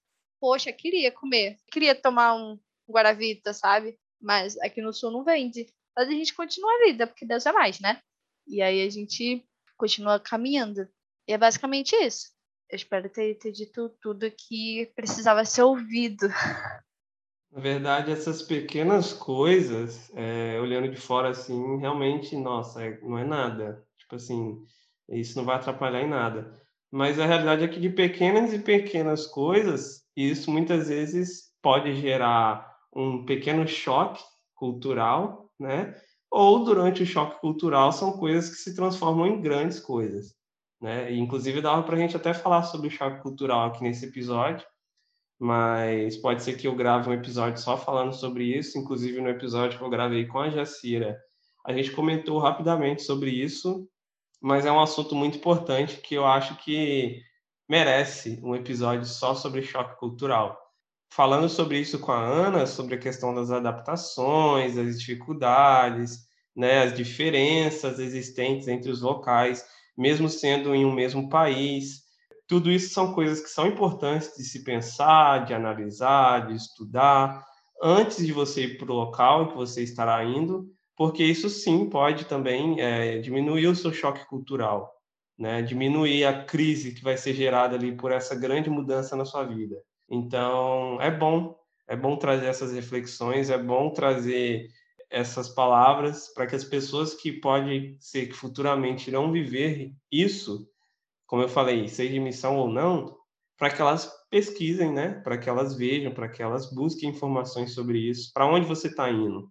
poxa, queria comer, queria tomar um Guaravita, sabe? Mas aqui no sul não vende. Mas a gente continua a vida, porque Deus é mais, né? E aí a gente continua caminhando. E é basicamente isso. Eu espero ter, ter dito tudo que precisava ser ouvido. Na verdade, essas pequenas coisas, é, olhando de fora assim, realmente, nossa, é, não é nada. Tipo assim, isso não vai atrapalhar em nada. Mas a realidade é que de pequenas e pequenas coisas, isso muitas vezes pode gerar um pequeno choque cultural, né? Ou durante o choque cultural são coisas que se transformam em grandes coisas, né? Inclusive dava para a gente até falar sobre o choque cultural aqui nesse episódio, mas pode ser que eu grave um episódio só falando sobre isso, inclusive no episódio que eu gravei com a Jacira, a gente comentou rapidamente sobre isso, mas é um assunto muito importante que eu acho que merece um episódio só sobre choque cultural. Falando sobre isso com a Ana, sobre a questão das adaptações, as dificuldades, né, as diferenças existentes entre os locais, mesmo sendo em um mesmo país, tudo isso são coisas que são importantes de se pensar, de analisar, de estudar, antes de você ir para o local que você estará indo, porque isso sim pode também é, diminuir o seu choque cultural, né? diminuir a crise que vai ser gerada ali por essa grande mudança na sua vida. Então, é bom, é bom trazer essas reflexões, é bom trazer essas palavras para que as pessoas que podem ser que futuramente irão viver isso como eu falei, seja de missão ou não, para que elas pesquisem, né? Para que elas vejam, para que elas busquem informações sobre isso. Para onde você está indo?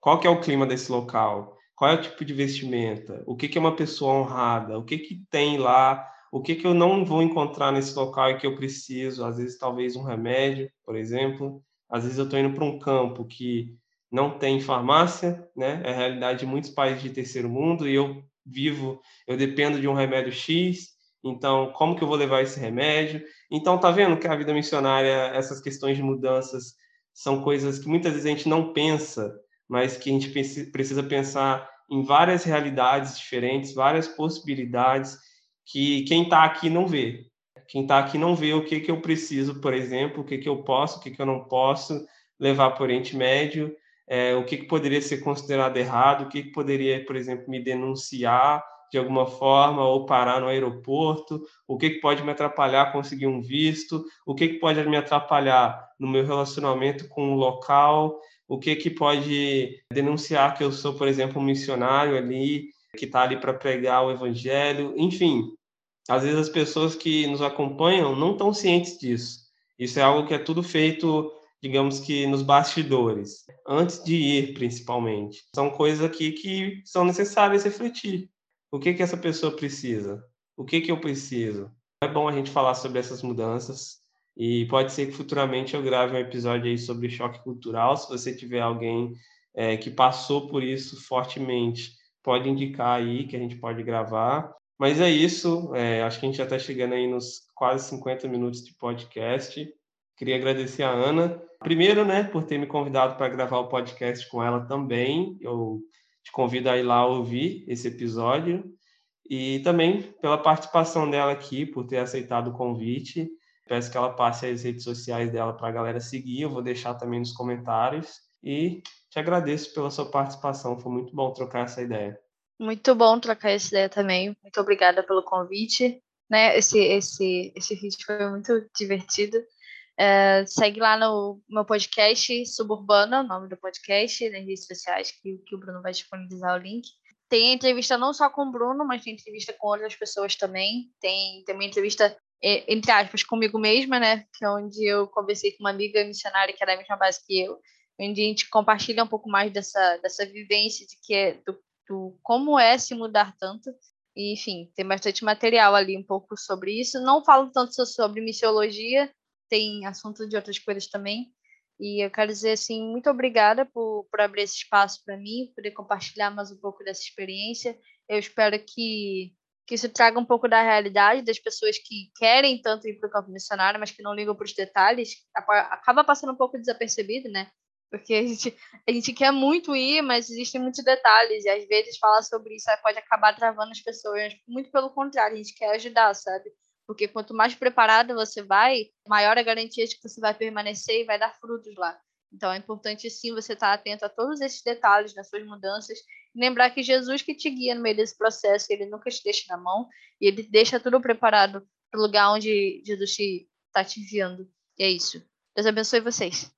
Qual que é o clima desse local? Qual é o tipo de vestimenta? O que, que é uma pessoa honrada? O que, que tem lá? O que, que eu não vou encontrar nesse local e que eu preciso? Às vezes, talvez um remédio, por exemplo. Às vezes, eu estou indo para um campo que não tem farmácia, né? É a realidade de muitos países de terceiro mundo e eu vivo, eu dependo de um remédio X então, como que eu vou levar esse remédio? Então, tá vendo que a vida missionária, essas questões de mudanças, são coisas que muitas vezes a gente não pensa, mas que a gente precisa pensar em várias realidades diferentes, várias possibilidades que quem está aqui não vê. Quem está aqui não vê o que, que eu preciso, por exemplo, o que, que eu posso, o que, que eu não posso levar para o Oriente Médio, é, o que, que poderia ser considerado errado, o que, que poderia, por exemplo, me denunciar, de alguma forma ou parar no aeroporto, o que, que pode me atrapalhar a conseguir um visto, o que, que pode me atrapalhar no meu relacionamento com o local, o que, que pode denunciar que eu sou, por exemplo, um missionário ali, que está ali para pregar o evangelho, enfim. Às vezes as pessoas que nos acompanham não estão cientes disso. Isso é algo que é tudo feito, digamos que nos bastidores, antes de ir, principalmente. São coisas aqui que são necessárias refletir. O que que essa pessoa precisa? O que que eu preciso? É bom a gente falar sobre essas mudanças e pode ser que futuramente eu grave um episódio aí sobre choque cultural. Se você tiver alguém é, que passou por isso fortemente, pode indicar aí que a gente pode gravar. Mas é isso, é, acho que a gente já está chegando aí nos quase 50 minutos de podcast. Queria agradecer a Ana, primeiro, né, por ter me convidado para gravar o podcast com ela também. Eu te convido a ir lá ouvir esse episódio e também pela participação dela aqui, por ter aceitado o convite. Peço que ela passe as redes sociais dela para a galera seguir, eu vou deixar também nos comentários. E te agradeço pela sua participação, foi muito bom trocar essa ideia. Muito bom trocar essa ideia também. Muito obrigada pelo convite. Né? Esse, esse, esse vídeo foi muito divertido. É, segue lá no meu podcast Suburbana, o nome do podcast, redes sociais, que, que o Bruno vai disponibilizar o link. Tem entrevista não só com o Bruno, mas tem entrevista com outras pessoas também. Tem também entrevista, entre aspas, comigo mesma, né? Que é onde eu conversei com uma amiga missionária que é da mesma base que eu, onde a gente compartilha um pouco mais dessa, dessa vivência de que é, do, do como é se mudar tanto. E, enfim, tem bastante material ali um pouco sobre isso. Não falo tanto sobre missiologia, tem assunto de outras coisas também. E eu quero dizer assim, muito obrigada por, por abrir esse espaço para mim, poder compartilhar mais um pouco dessa experiência. Eu espero que, que isso traga um pouco da realidade das pessoas que querem tanto ir para o campo missionário, mas que não ligam para os detalhes. Acaba passando um pouco desapercebido, né? Porque a gente, a gente quer muito ir, mas existem muitos detalhes, e às vezes falar sobre isso pode acabar travando as pessoas. Muito pelo contrário, a gente quer ajudar, sabe? Porque quanto mais preparado você vai, maior a garantia de que você vai permanecer e vai dar frutos lá. Então é importante sim você estar atento a todos esses detalhes nas suas mudanças e lembrar que Jesus que te guia no meio desse processo, ele nunca te deixa na mão e ele deixa tudo preparado para o lugar onde Jesus está te enviando. E é isso. Deus abençoe vocês.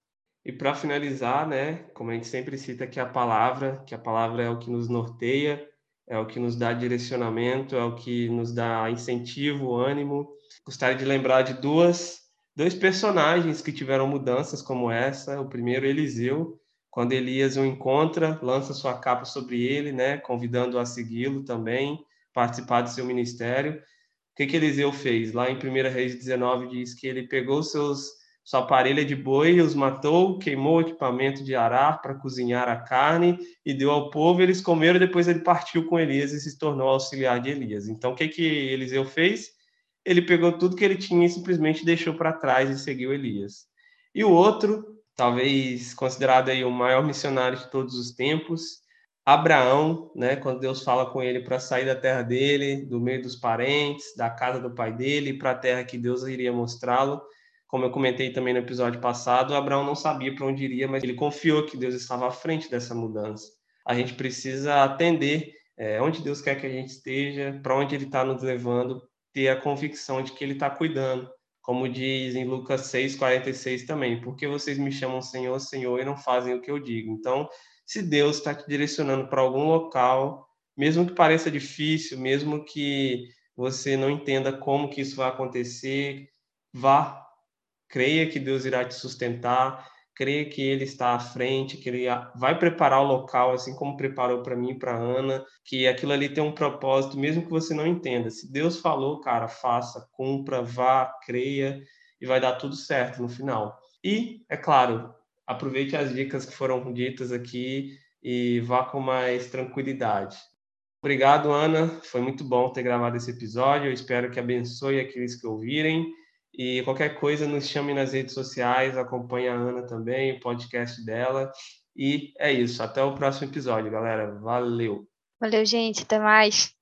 E para finalizar, né, como a gente sempre cita que a palavra, que a palavra é o que nos norteia, é o que nos dá direcionamento, é o que nos dá incentivo, ânimo. Gostaria de lembrar de duas, dois personagens que tiveram mudanças como essa. O primeiro, Eliseu, quando Elias o encontra, lança sua capa sobre ele, né, convidando-o a segui-lo também, participar do seu ministério. O que, que Eliseu fez? Lá em 1 Reis 19 diz que ele pegou seus sua parelha de boi os matou, queimou o equipamento de arar para cozinhar a carne e deu ao povo, eles comeram, depois ele partiu com Elias e se tornou auxiliar de Elias. Então, o que, que Eliseu fez? Ele pegou tudo que ele tinha e simplesmente deixou para trás e seguiu Elias. E o outro, talvez considerado aí o maior missionário de todos os tempos, Abraão, né, quando Deus fala com ele para sair da terra dele, do meio dos parentes, da casa do pai dele, para a terra que Deus iria mostrá-lo, como eu comentei também no episódio passado, Abraão não sabia para onde iria, mas ele confiou que Deus estava à frente dessa mudança. A gente precisa atender é, onde Deus quer que a gente esteja, para onde Ele está nos levando, ter a convicção de que Ele está cuidando. Como diz em Lucas 6,46 também, porque vocês me chamam Senhor, Senhor e não fazem o que eu digo. Então, se Deus está te direcionando para algum local, mesmo que pareça difícil, mesmo que você não entenda como que isso vai acontecer, vá, creia que Deus irá te sustentar, creia que Ele está à frente, que Ele vai preparar o local, assim como preparou para mim e para Ana, que aquilo ali tem um propósito, mesmo que você não entenda. Se Deus falou, cara, faça, cumpra, vá, creia e vai dar tudo certo no final. E, é claro, aproveite as dicas que foram ditas aqui e vá com mais tranquilidade. Obrigado, Ana. Foi muito bom ter gravado esse episódio. Eu espero que abençoe aqueles que ouvirem. E qualquer coisa, nos chame nas redes sociais, acompanhe a Ana também, o podcast dela. E é isso. Até o próximo episódio, galera. Valeu. Valeu, gente. Até mais.